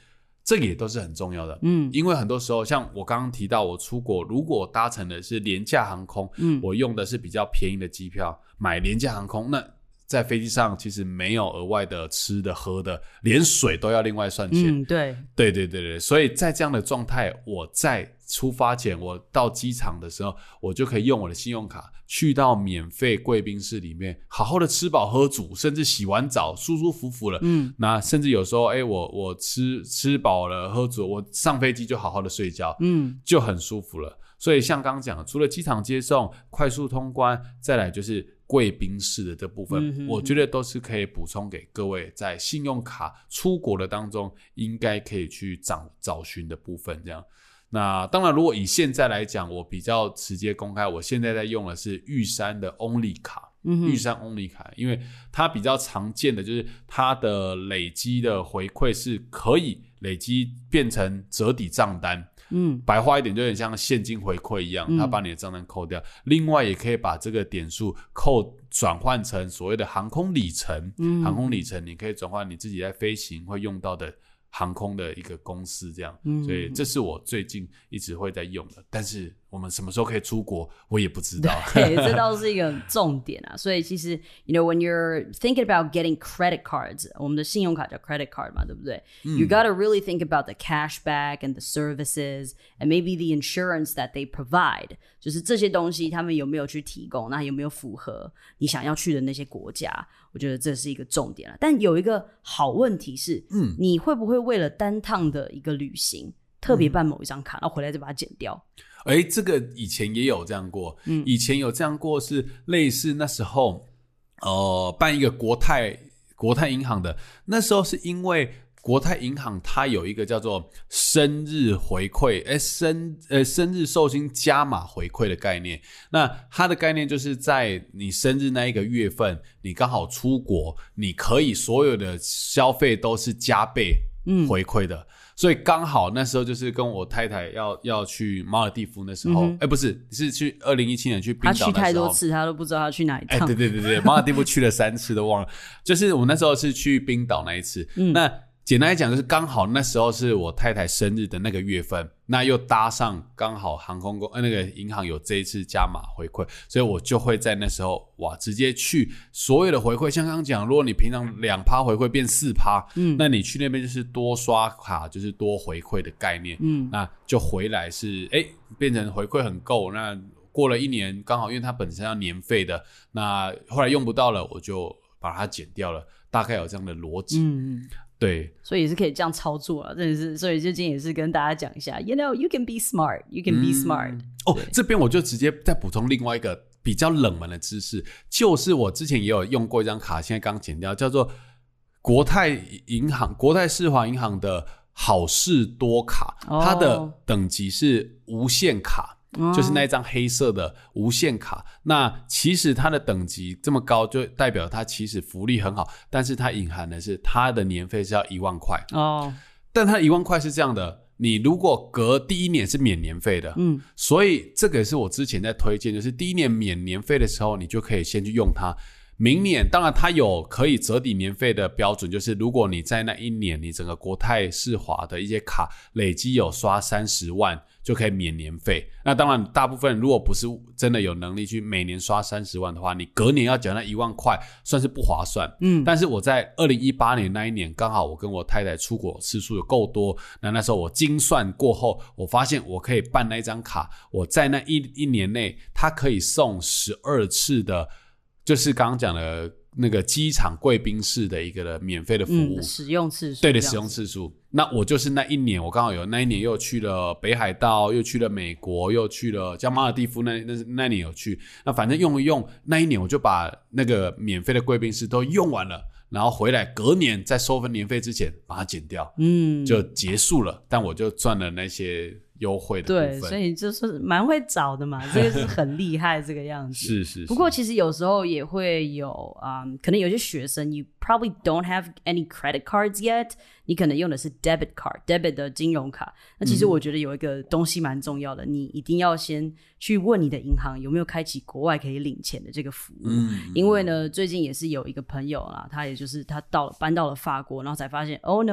这个也都是很重要的。嗯因为很多时候，像我刚刚提到，我出国如果搭乘的是廉价航空，嗯我用的是比较便宜的机票，买廉价航空，那在飞机上其实没有额外的吃的喝的，连水都要另外算钱。嗯，对，对对对对，所以在这样的状态，我在出发前，我到机场的时候，我就可以用我的信用卡去到免费贵宾室里面，好好的吃饱喝足，甚至洗完澡舒舒服服了。嗯那甚至有时候，哎，我我吃吃饱了喝足，我上飞机就好好的睡觉，嗯就很舒服了。所以像刚刚讲的，除了机场接送、快速通关，再来就是贵宾室的这部分，嗯哼我觉得都是可以补充给各位在信用卡出国的当中应该可以去找找寻的部分。这样，那当然，如果以现在来讲，我比较直接公开，我现在在用的是玉山的 Only 卡。嗯玉山 Only 卡，因为它比较常见的就是它的累积的回馈是可以累积变成折抵账单，嗯白话一点，就有点像现金回馈一样，嗯它把你的账单扣掉。另外，也可以把这个点数扣转换成所谓的航空里程。嗯航空里程你可以转换你自己在飞行会用到的航空的一个公司，这样。嗯所以这是我最近一直会在用的。但是我们什么时候可以出国，我也不知道。对，这倒是一个重点啊。所以其实，you know, when you're thinking about getting credit cards，我们的信用卡叫 credit card 嘛，对不对、y o u gotta really think about the cashback and the services and maybe the insurance that they provide，就是这些东西他们有没有去提供，那有没有符合你想要去的那些国家？我觉得这是一个重点了。但有一个好问题是，嗯，你会不会为了单趟的一个旅行？特别办某一张卡，然后回来再把它剪掉。哎，这个以前也有这样过，嗯以前有这样过是类似那时候，呃，办一个国泰国泰银行的，那时候是因为国泰银行它有一个叫做生日回馈，哎，生呃生日寿星加码回馈的概念。那它的概念就是在你生日那一个月份，你刚好出国，你可以所有的消费都是加倍嗯回馈的。所以刚好那时候就是跟我太太要要去马尔蒂夫那时候，哎、嗯不是是去二零一七年去冰岛他去。太多次，他都不知道他去哪一哎，趟。对对对对，马尔蒂夫去了三次都忘了。就是我那时候是去冰岛那一次，嗯那简单来讲就是刚好那时候是我太太生日的那个月份，那又搭上刚好航空公呃那个银行有这一次加码回馈，所以我就会在那时候哇直接去所有的回馈，像刚刚讲，如果你平常两趴回馈变四趴，嗯。那你去那边就是多刷卡就是多回馈的概念，嗯那就回来是哎变成回馈很够，那过了一年刚好因为它本身要年费的，那后来用不到了，我就把它减掉了，大概有这样的逻辑，嗯，嗯对。所以也是可以这样操作啊，真的是，所以最近也是跟大家讲一下，you know you can be smart, you can be smart，、哦，这边我就直接再补充另外一个比较冷门的知识，就是我之前也有用过一张卡，现在刚剪掉，叫做国泰银行、国泰世华银行的好事多卡，哦它的等级是无限卡。哦就是那一张黑色的无限卡，那其实它的等级这么高，就代表它其实福利很好，但是它隐含的是它的年费是要一万块，哦，但它一万块是这样的，你如果隔第一年是免年费的，嗯，所以这个也是我之前在推荐，就是第一年免年费的时候，你就可以先去用它。明年当然它有可以折抵年费的标准，就是如果你在那一年你整个国泰世华的一些卡累积有刷三十万，就可以免年费。那当然，大部分如果不是真的有能力去每年刷三十万的话，你隔年要缴那一万块，算是不划算。嗯但是我在二零一八年那一年，刚好我跟我太太出国次数有够多，那那时候我精算过后，我发现我可以办那一张卡，我在那一一年内，它可以送十二次的，就是刚刚讲的那个机场贵宾室的一个的免费的服务。嗯，使用次数，对的，使用次数。那我就是那一年，我刚好有那一年又去了北海道，又去了美国，又去了加马尔蒂夫那那那年有去。那反正用一用，那一年我就把那个免费的贵宾室都用完了，然后回来隔年在收分年费之前把它减掉，嗯，就结束了。但我就赚了那些优惠的对，所以就是蛮会找的嘛，这个是很厉害这个样子。是是是。不过其实有时候也会有啊、嗯可能有些学生，you probably don't have any credit cards yet，你可能用的是 debit card，debit 的金融卡。那其实我觉得有一个东西蛮重要的，你一定要先去问你的银行有没有开启国外可以领钱的这个服务。嗯，因为呢，最近也是有一个朋友啊，他也就是他到了搬到了法国，然后才发现，oh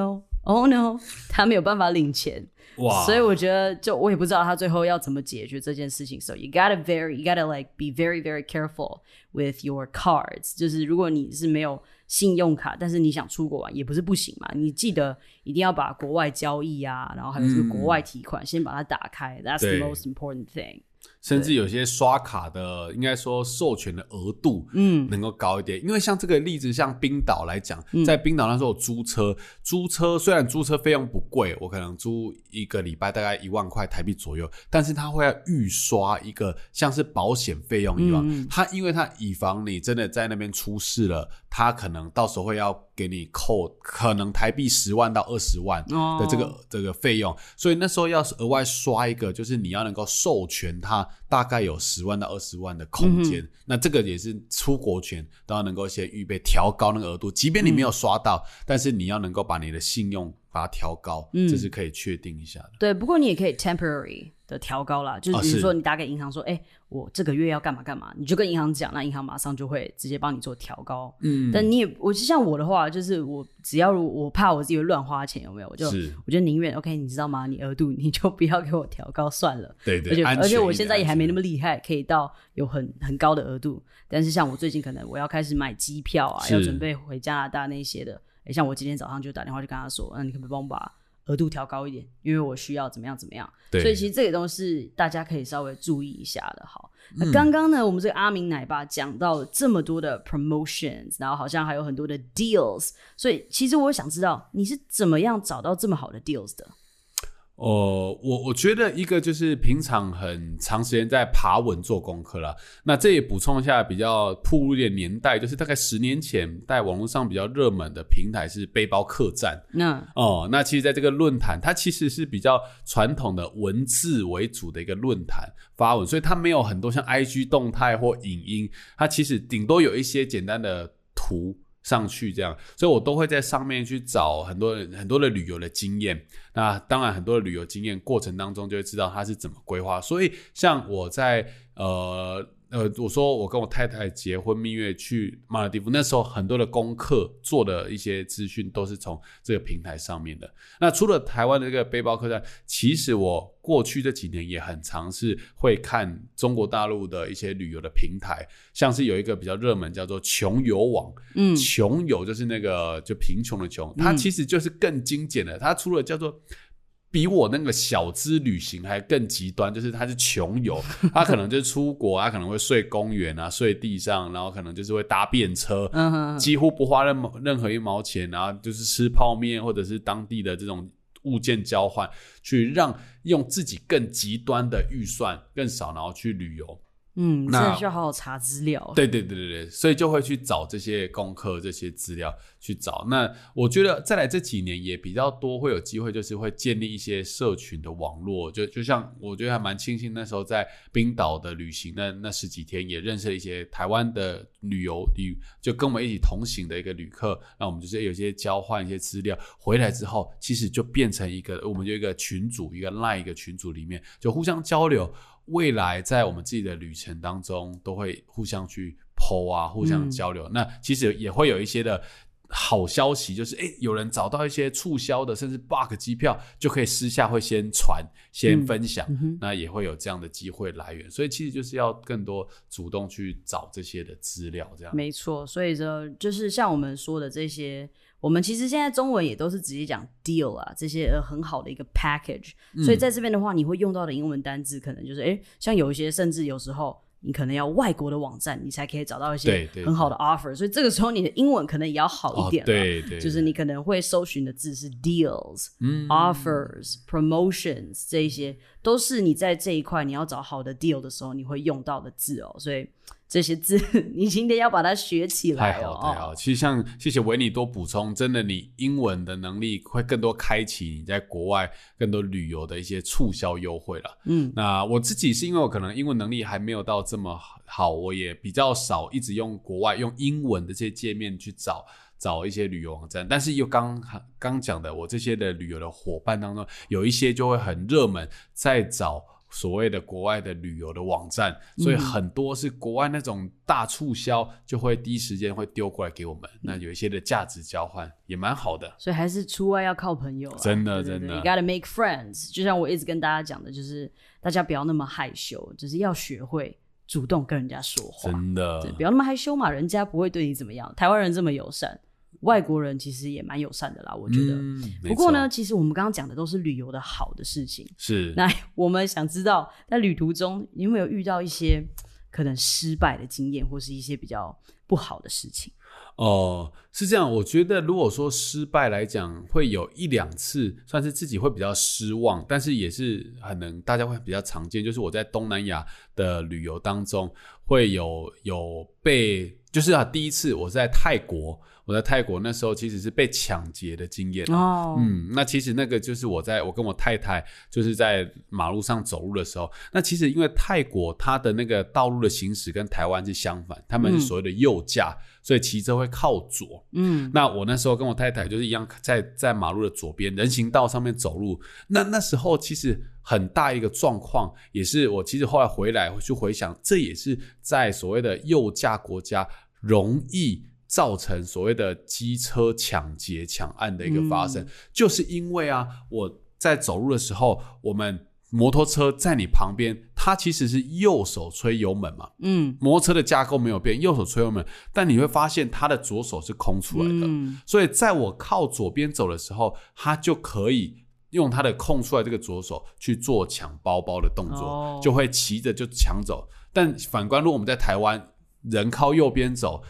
no，oh no，他没有办法领钱。哇，所以我觉得，就我也不知道他最后要怎么解决这件事情。So you gotta very, you gotta like be very, very careful with your cards。就是如果你是没有信用卡，但是你想出国玩，也不是不行嘛。你记得一定要把国外交易啊，然后还有这个国外提款，先把它打开。That's the most important thing。甚至有些刷卡的，应该说授权的额度，嗯，能够高一点。因为像这个例子，像冰岛来讲，嗯。在冰岛那时候租车，租车虽然租车费用不贵，我可能租一个礼拜大概一万块台币左右，但是它会要预刷一个像是保险费用一样，嗯。它因为它以防你真的在那边出事了，它可能到时候会要给你扣可能台币十万到二十万哦。的这个、这个费用，所以那时候要是额外刷一个，就是你要能够授权它大概有十万到二十万的空间，嗯那这个也是出国前都要能够先预备调高那个额度，即便你没有刷到，但是你要能够把你的信用把它调高，嗯这是可以确定一下的。对，不过你也可以 temporary 的调高啦，就是比如说你打给银行说，哎、我这个月要干嘛干嘛，你就跟银行讲，那银行马上就会直接帮你做调高。嗯，但你也，我就像我的话，就是我只要我怕我自己会乱花钱，有没有？我就是我就宁愿 OK，你知道吗？你额度你就不要给我调高算了。对对，而且而且我现在也还没那么厉害，可以到有很很高的额度。但是像我最近可能我要开始买机票啊，要准备回加拿大那些的。诶像我今天早上就打电话就跟他说，嗯，你可不可以帮我把额度调高一点？因为我需要怎么样怎么样。对所以其实这个都是大家可以稍微注意一下的。好，嗯那刚刚呢，我们这个阿明奶爸讲到这么多的 promotions，然后好像还有很多的 deals，所以其实我想知道你是怎么样找到这么好的 deals 的？哦，我我觉得一个就是平常很长时间在爬文做功课啦。那这也补充一下比较铺路一点年代，就是大概十年前在网络上比较热门的平台是背包客栈那哦。那其实在这个论坛，它其实是比较传统的文字为主的一个论坛发文，所以它没有很多像 IG 动态或影音，它其实顶多有一些简单的图。上去这样，所以我都会在上面去找很多很多的旅游的经验。那当然，很多的旅游经验过程当中，就会知道它是怎么规划。所以，像我在呃呃，我说我跟我太太结婚蜜月去马尔地夫，那时候很多的功课做的一些资讯都是从这个平台上面的。那除了台湾的这个背包客栈，其实我过去这几年也很尝试会看中国大陆的一些旅游的平台，像是有一个比较热门叫做穷游网，嗯穷游就是那个就贫穷的穷，它其实就是更精简的，它除了叫做。比我那个小资旅行还更极端，就是他是穷游，他可能就是出国，他可能会睡公园啊，睡地上，然后可能就是会搭便车，嗯，几乎不花任毛任何一毛钱，然后就是吃泡面或者是当地的这种物件交换，去让用自己更极端的预算更少，然后去旅游。嗯，那的需要好好查资料。对对对对对，所以就会去找这些功课、这些资料去找。那我觉得再来这几年也比较多会有机会，就是会建立一些社群的网络。就就像我觉得还蛮庆幸，那时候在冰岛的旅行那那十几天，也认识了一些台湾的旅游旅，就跟我们一起同行的一个旅客。那我们就是有些交换一些资料，回来之后其实就变成一个，我们就一个群组，一个 line 一个群组里面就互相交流。未来在我们自己的旅程当中，都会互相去 PO 啊，互相交流。那其实也会有一些的好消息，就是诶，有人找到一些促销的，甚至 bug 机票，就可以私下会先传、先分享，那也会有这样的机会来源。所以其实就是要更多主动去找这些的资料，这样。没错，所以说就是像我们说的这些，我们其实现在中文也都是直接讲 deal 啊，这些呃很好的一个 package。所以在这边的话，你会用到的英文单字可能就是，哎，像有一些甚至有时候你可能要外国的网站，你才可以找到一些很好的 offer。所以这个时候你的英文可能也要好哦一点了。对对，就是你可能会搜寻的字是 deals、嗯 offers、promotions 这一些，都是你在这一块你要找好的 deal 的时候你会用到的字哦。所以这些字 你今天要把它学起来太哦。好太好，其实像谢谢维尼多补充，真的你英文的能力会更多开启你在国外更多旅游的一些促销优惠了。嗯，那我自己是因为我可能英文能力还没有到这么好，我也比较少一直用国外用英文的这些界面去找。找一些旅游网站，但是又刚刚讲的，我这些的旅游的伙伴当中，有一些就会很热门，在找所谓的国外的旅游的网站，所以很多是国外那种大促销，就会第一时间会丢过来给我们。那有一些的价值交换也蛮好的。所以还是出外要靠朋友啊，真的真的 You gotta make friends。就像我一直跟大家讲的，就是大家不要那么害羞，就是要学会主动跟人家说话。真的对，不要那么害羞嘛，人家不会对你怎么样。台湾人这么友善，外国人其实也蛮友善的啦，我觉得。嗯不过呢，其实我们刚刚讲的都是旅游的好的事情。是 那我们想知道，在旅途中你有没有遇到一些可能失败的经验，或是一些比较不好的事情？哦，是这样。我觉得如果说失败来讲，会有一两次算是自己会比较失望，但是也是很能大家会比较常见。就是我在东南亚的旅游当中，会有有被，就是啊，第一次我在泰国，我在泰国那时候其实是被抢劫的经验。哦，嗯，那其实那个就是我在我跟我太太就是在马路上走路的时候，那其实因为泰国它的那个道路的行驶跟台湾是相反，他们是所谓的右驾，所以骑车会靠左。嗯，那我那时候跟我太太就是一样在在马路的左边人行道上面走路，那那时候其实很大一个状况，也是我其实后来回来去回想，这也是在所谓的右驾国家容易。造成所谓的机车抢劫、抢案的一个发生，就是因为啊，我在走路的时候，我们摩托车在你旁边，它其实是右手吹油门嘛，嗯。摩托车的架构没有变，右手吹油门，但你会发现它的左手是空出来的，嗯。所以在我靠左边走的时候，它就可以用它的空出来这个左手去做抢包包的动作，哦就会骑着就抢走。但反观，如果我们在台湾，人靠右边走。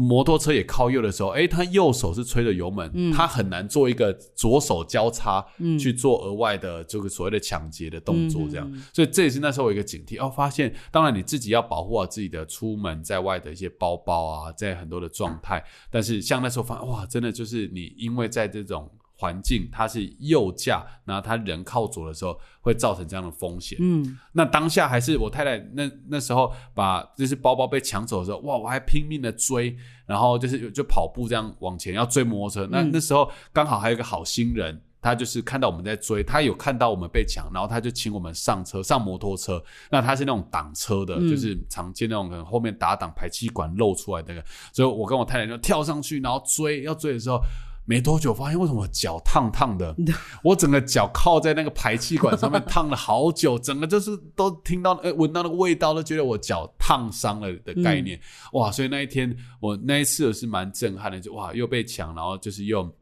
摩托车也靠右的时候，诶，他右手是吹着油门，嗯他很难做一个左手交叉、嗯去做额外的这个所谓的抢劫的动作，这样。嗯所以这也是那时候我一个警惕哦，发现当然你自己要保护好自己的出门在外的一些包包啊，在很多的状态。但是像那时候发现哇，真的就是你因为在这种环境它是右驾，然后他人靠左的时候，会造成这样的风险。嗯那当下还是我太太那那时候把就是包包被抢走的时候，哇，我还拼命的追，然后就是就跑步这样往前要追摩托车。那嗯那时候刚好还有一个好心人。他就是看到我们在追，他有看到我们被抢，然后他就请我们上车，上摩托车。那他是那种挡车的，嗯就是常见那种可能后面打挡排气管露出来的那个。所以我跟我太太就跳上去，然后追，要追的时候，没多久发现为什么我脚烫烫的，我整个脚靠在那个排气管上面烫了好久，整个就是都听到呃闻到那个味道，都觉得我脚烫伤了的概念。哇！所以那一天我那一次是蛮震撼的，就哇又被抢，然后就是又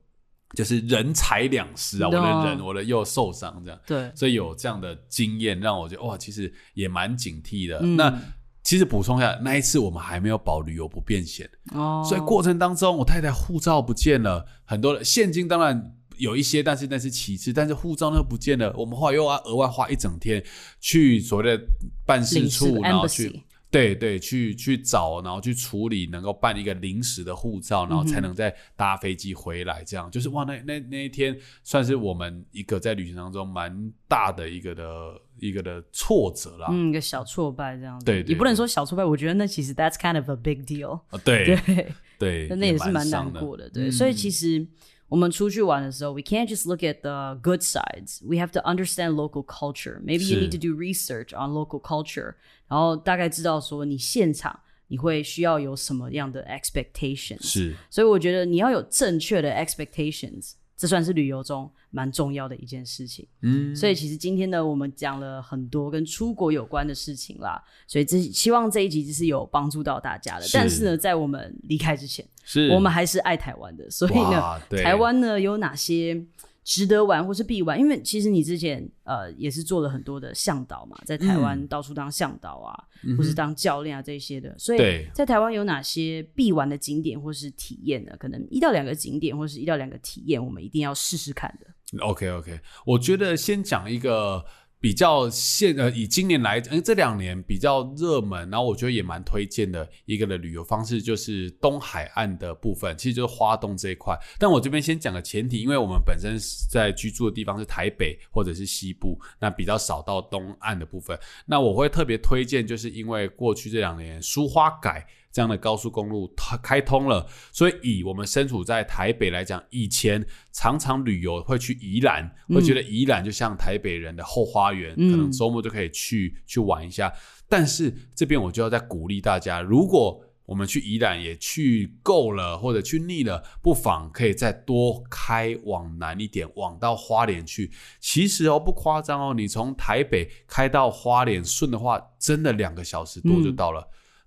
就是人财两失啊，我的人我的又受伤这样。对，所以有这样的经验，让我觉得哇，其实也蛮警惕的。嗯那其实补充一下，那一次我们还没有保旅游不便险，哦，所以过程当中，我太太护照不见了，很多的现金当然有一些，但是那是其次，但是护照那不见了，我们后来又要额外花一整天去所谓的办事处，事然后去。对对，去去找，然后去处理，能够办一个临时的护照，然后才能再搭飞机回来。这样就是哇，那那那一天算是我们一个在旅行当中蛮大的一个的一个的挫折啦。嗯，一个小挫败这样子。对对也不能说小挫败，我觉得那其实 that's kind of a big deal。啊对 对，对，那也是蛮。难过的。对，嗯所以其实 我们出去玩的时候，we can't just look at the good sides. We have to understand local culture. Maybe you 是 need to do research on local culture，然后大概知道说你现场你会需要有什么样的 expectations。是所以我觉得你要有正确的 expectations， 这算是旅游中蛮重要的一件事情。嗯，所以其实今天呢，我们讲了很多跟出国有关的事情啦，所以这希望这一集是有帮助到大家的。是但是呢，在我们离开之前，是我们还是爱台湾的，所以呢台湾呢有哪些值得玩或是必玩？因为其实你之前呃也是做了很多的向导嘛，在台湾到处当向导啊，或是当教练啊这些的，所以在台湾有哪些必玩的景点或是体验呢？可能一到两个景点或是一到两个体验，我们一定要试试看的。OK OK，我觉得先讲一个比较现呃，以今年来，嗯，这两年比较热门，然后我觉得也蛮推荐的一个的旅游方式，就是东海岸的部分，其实就是花东这一块。但我这边先讲个前提，因为我们本身在居住的地方是台北或者是西部，那比较少到东岸的部分。那我会特别推荐，就是因为过去这两年苏花改。这样的高速公路它开通了，所以以我们身处在台北来讲，以前常常旅游会去宜兰，会觉得宜兰就像台北人的后花园，嗯可能周末就可以去去玩一下。但是这边我就要再鼓励大家，如果我们去宜兰也去够了，或者去腻了，不妨可以再多开往南一点，往到花莲去。其实哦，不夸张哦，你从台北开到花莲顺的话，真的两个小时多就到了。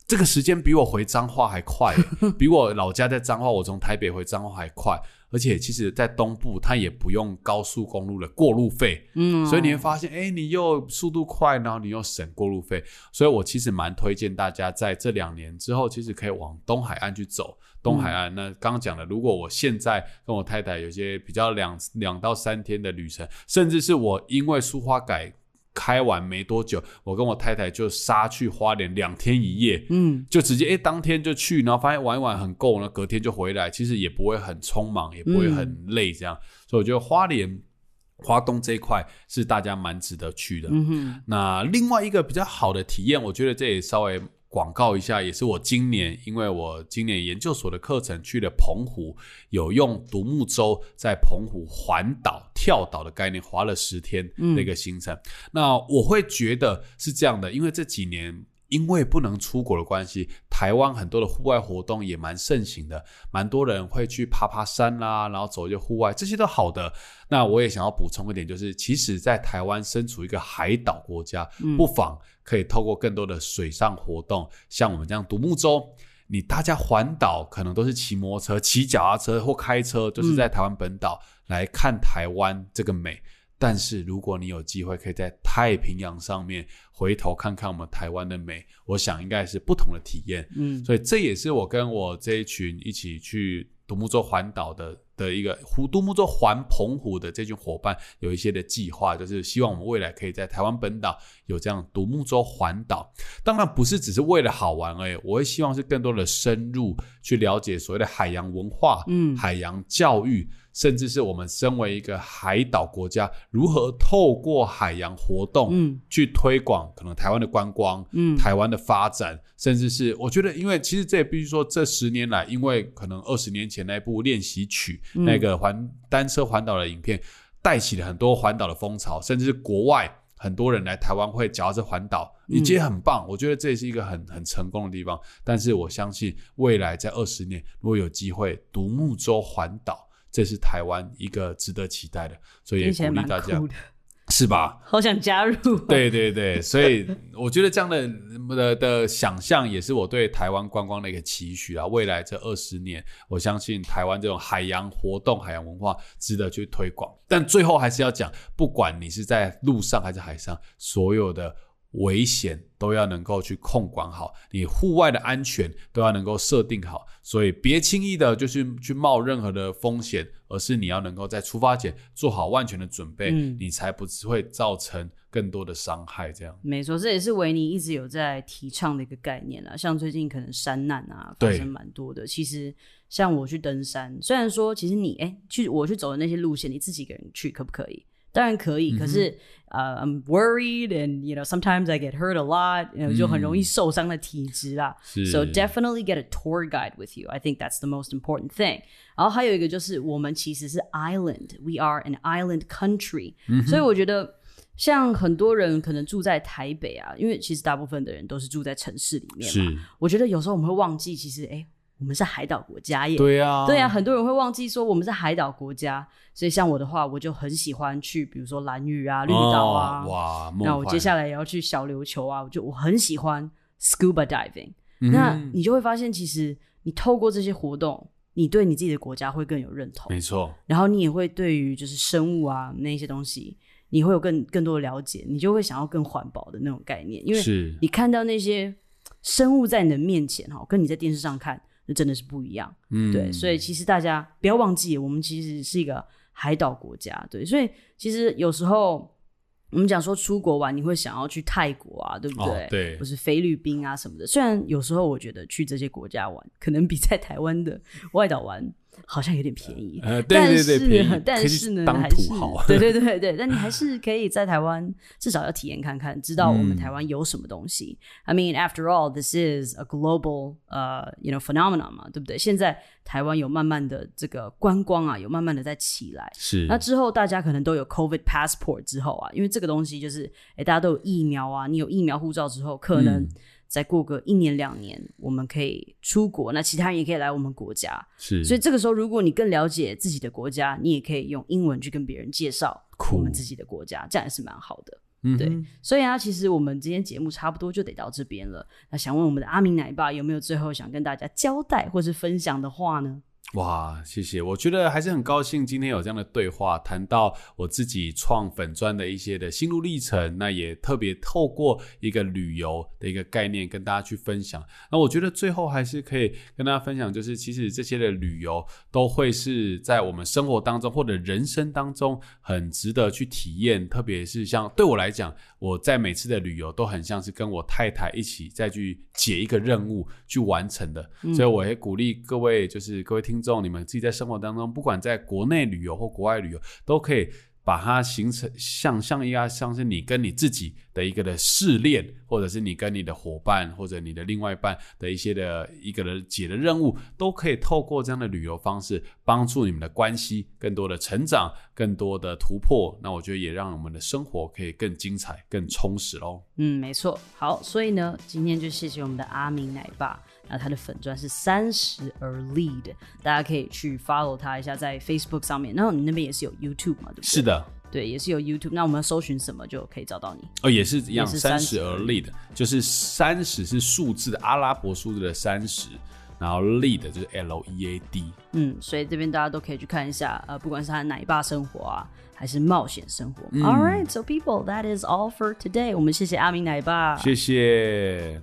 这个时间比我回彰化还快，比我老家在彰化，我从台北回彰化还快。而且其实，在东部它也不用高速公路的过路费，嗯，所以你会发现，哎，你又速度快，然后你又省过路费，所以我其实蛮推荐大家在这两年之后，其实可以往东海岸去走。东海岸，那刚刚讲的，如果我现在跟我太太有些比较两两到三天的旅程，甚至是我因为苏花改开完没多久，我跟我太太就杀去花莲两天一夜，嗯，就直接诶当天就去，然后发现玩一玩很够，呢，隔天就回来，其实也不会很匆忙，也不会很累，这样，所以我觉得花莲、花东这一块是大家蛮值得去的。嗯哼，那另外一个比较好的体验，我觉得这也稍微广告一下，也是我今年因为我今年研究所的课程去了澎湖，有用独木舟在澎湖环岛跳岛的概念，滑了十天的一个行程。那我会觉得是这样的，因为这几年。因为不能出国的关系，台湾很多的户外活动也蛮盛行的，蛮多人会去爬爬山啦，然后走一些户外，这些都好的。那我也想要补充一点，就是其实，在台湾身处一个海岛国家，不妨可以透过更多的水上活动，像我们这样独木舟。你大家环岛可能都是骑摩托车、骑脚踏车或开车，就是在台湾本岛来看台湾这个美。但是如果你有机会可以在太平洋上面回头看看我们台湾的美，我想应该是不同的体验。嗯，所以这也是我跟我这一群一起去独木舟环岛的的一个湖独木舟环澎湖的这群伙伴有一些的计划，就是希望我们未来可以在台湾本岛有这样独木舟环岛。当然不是只是为了好玩而已，我会希望是更多的深入去了解所谓的海洋文化、嗯。海洋教育。甚至是我们身为一个海岛国家，如何透过海洋活动，嗯，去推广可能台湾的观光，嗯。台湾的发展，甚至是我觉得，因为其实这也必须说，这十年来，因为可能二十年前那部练习曲，嗯。那个环单车环岛的影片，带起了很多环岛的风潮，甚至是国外很多人来台湾会脚踏车环岛，嗯已经很棒。我觉得这也是一个很很成功的地方。但是我相信未来在二十年，如果有机会独木舟环岛，这是台湾一个值得期待的，所以也鼓励大家是吧？好想加入。，对对对，所以我觉得这样的的的想象也是我对台湾观光的一个期许啊。未来这二十年，我相信台湾这种海洋活动、海洋文化值得去推广。但最后还是要讲，不管你是在陆上还是海上，所有的危险都要能够去控管好，你户外的安全都要能够设定好，所以别轻易的就去去冒任何的风险，而是你要能够在出发前做好万全的准备，嗯你才不会造成更多的伤害。这样，没错，这也是维尼一直有在提倡的一个概念啦。像最近可能山难啊发对生蛮多的，其实像我去登山，虽然说其实你哎去我去走的那些路线，你自己一个人去可不可以？当然可以，可是呃、i m worried and you know sometimes I get hurt a lot，you know, 就很容易受伤的体质啦。是 So definitely get a tour guide with you. I think that's the most important thing. 然后还有一个就是我们其实是 island. We are an island country. 所以我觉得像很多人可能住在台北啊，因为其实大部分的人都是住在城市里面嘛。是，我觉得有时候我们会忘记，其实哎， 我们是海岛国家耶。对啊，对啊，很多人会忘记说我们是海岛国家，所以像我的话，我就很喜欢去，比如说蓝屿啊、绿岛啊，哦哇，那我接下来，也要去小琉球啊，我就我很喜欢 scuba diving。嗯。那你就会发现，其实你透过这些活动，你对你自己的国家会更有认同，没错，然后你也会对于就是生物啊那些东西，你会有更更多的了解，你就会想要更环保的那种概念，因为是。你看到那些生物在你的面前哈，跟你在电视上看，那真的是不一样。嗯对，所以其实大家不要忘记，我们其实是一个海岛国家。对，所以其实有时候我们讲说出国玩，你会想要去泰国啊，对不对？哦对或是菲律宾啊什么的。虽然有时候我觉得去这些国家玩，可能比在台湾的外岛玩好像有点便宜。呃，对但对对，便宜是，但是呢，当还是土豪，对对对对，但你还是可以在台湾至少要体验看看，知道我们嗯台湾有什么东西。I mean, after all, this is a global, 呃、y o u know, phenomenon 嘛，对不对？现在台湾有慢慢的这个观光啊，有慢慢的在起来。是那之后大家可能都有 COVID passport 之后啊，因为这个东西就是，哎，大家都有疫苗啊，你有疫苗护照之后，可能嗯再过个一年两年，我们可以出国，那其他人也可以来我们国家。是，所以这个时候，如果你更了解自己的国家，你也可以用英文去跟别人介绍我们自己的国家，这样也是蛮好的。对所以啊，其实我们今天节目差不多就得到这边了。那想问我们的阿明奶爸有没有最后想跟大家交代或是分享的话呢？哇，谢谢！我觉得还是很高兴今天有这样的对话，谈到我自己创粉砖的一些的心路历程，那也特别透过一个旅游的一个概念跟大家去分享。那我觉得最后还是可以跟大家分享，就是其实这些的旅游都会是在我们生活当中或者人生当中很值得去体验，特别是像对我来讲，我在每次的旅游都很像是跟我太太一起再去解一个任务去完成的，所以我也鼓励各位，就是各位听众，你们自己在生活当中，不管在国内旅游或国外旅游，都可以。把它形成像像一个像是你跟你自己的一个的试炼，或者是你跟你的伙伴或者你的另外一半的一些的一个的解的任务，都可以透过这样的旅游方式帮助你们的关系更多的成长，更多的突破。那我觉得也让我们的生活可以更精彩、更充实喽。嗯，没错。好，所以呢，今天就谢谢我们的阿明奶爸。那他的粉钻是三十而立的，大家可以去 follow 他一下，在 Facebook 上面。然后你那边也是有 YouTube 嘛，对不对？是，的，对，也是有 YouTube。那我们要搜寻什么就可以找到你？哦，也是一样，三30十而立的，就是三十是数字的阿拉伯数字的三十，然后立的就是 L E A D。嗯，所以这边大家都可以去看一下，呃，不管是他的奶爸生活啊，还是冒险生活。All right, so people, that is all for today. 我们谢谢阿明奶爸，谢谢。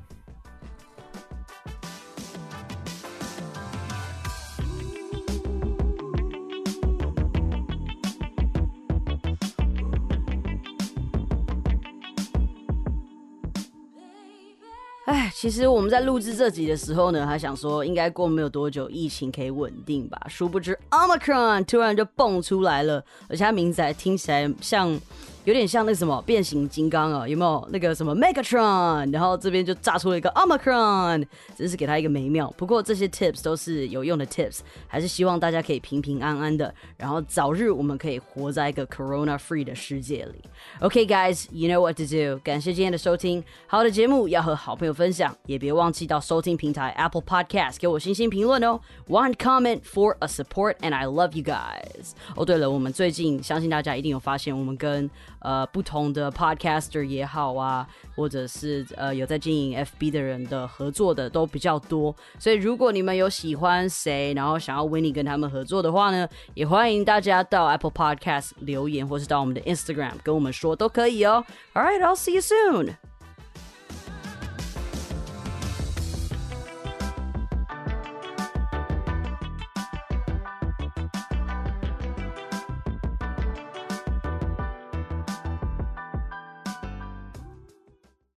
其实我们在录制这集的时候呢，还想说应该过没有多久疫情可以稳定吧，殊不知 Omicron 突然就蹦出来了，而且它名字还听起来像。有点像那什么变形金刚啊，有没有那个什么 Megatron？然后这边就炸出了一个 Omicron，只是给他一个美妙。不过这些 tips 都是有用的 tips，还是希望大家可以平平安安的，然后早日我们可以活在一个 Corona free 的世界里。OK guys，you know what to do。感谢今天的收听，好的节目要和好朋友分享，也别忘记到收听平台 Apple Podcast 给我星星评论哦。One comment for a support，and I love you guys。哦，对了，我们最近相信大家一定有发现，我们跟呃不同的 podcaster 也好啊，或者是呃有在经营 FB 的人的合作的都比较多，所以如果你们有喜欢谁，然后想要 Winnie 跟他们合作的话呢，也欢迎大家到 Apple Podcast 留言，或是到我们的 Instagram 跟我们说都可以哦。All right, I'll see you soon.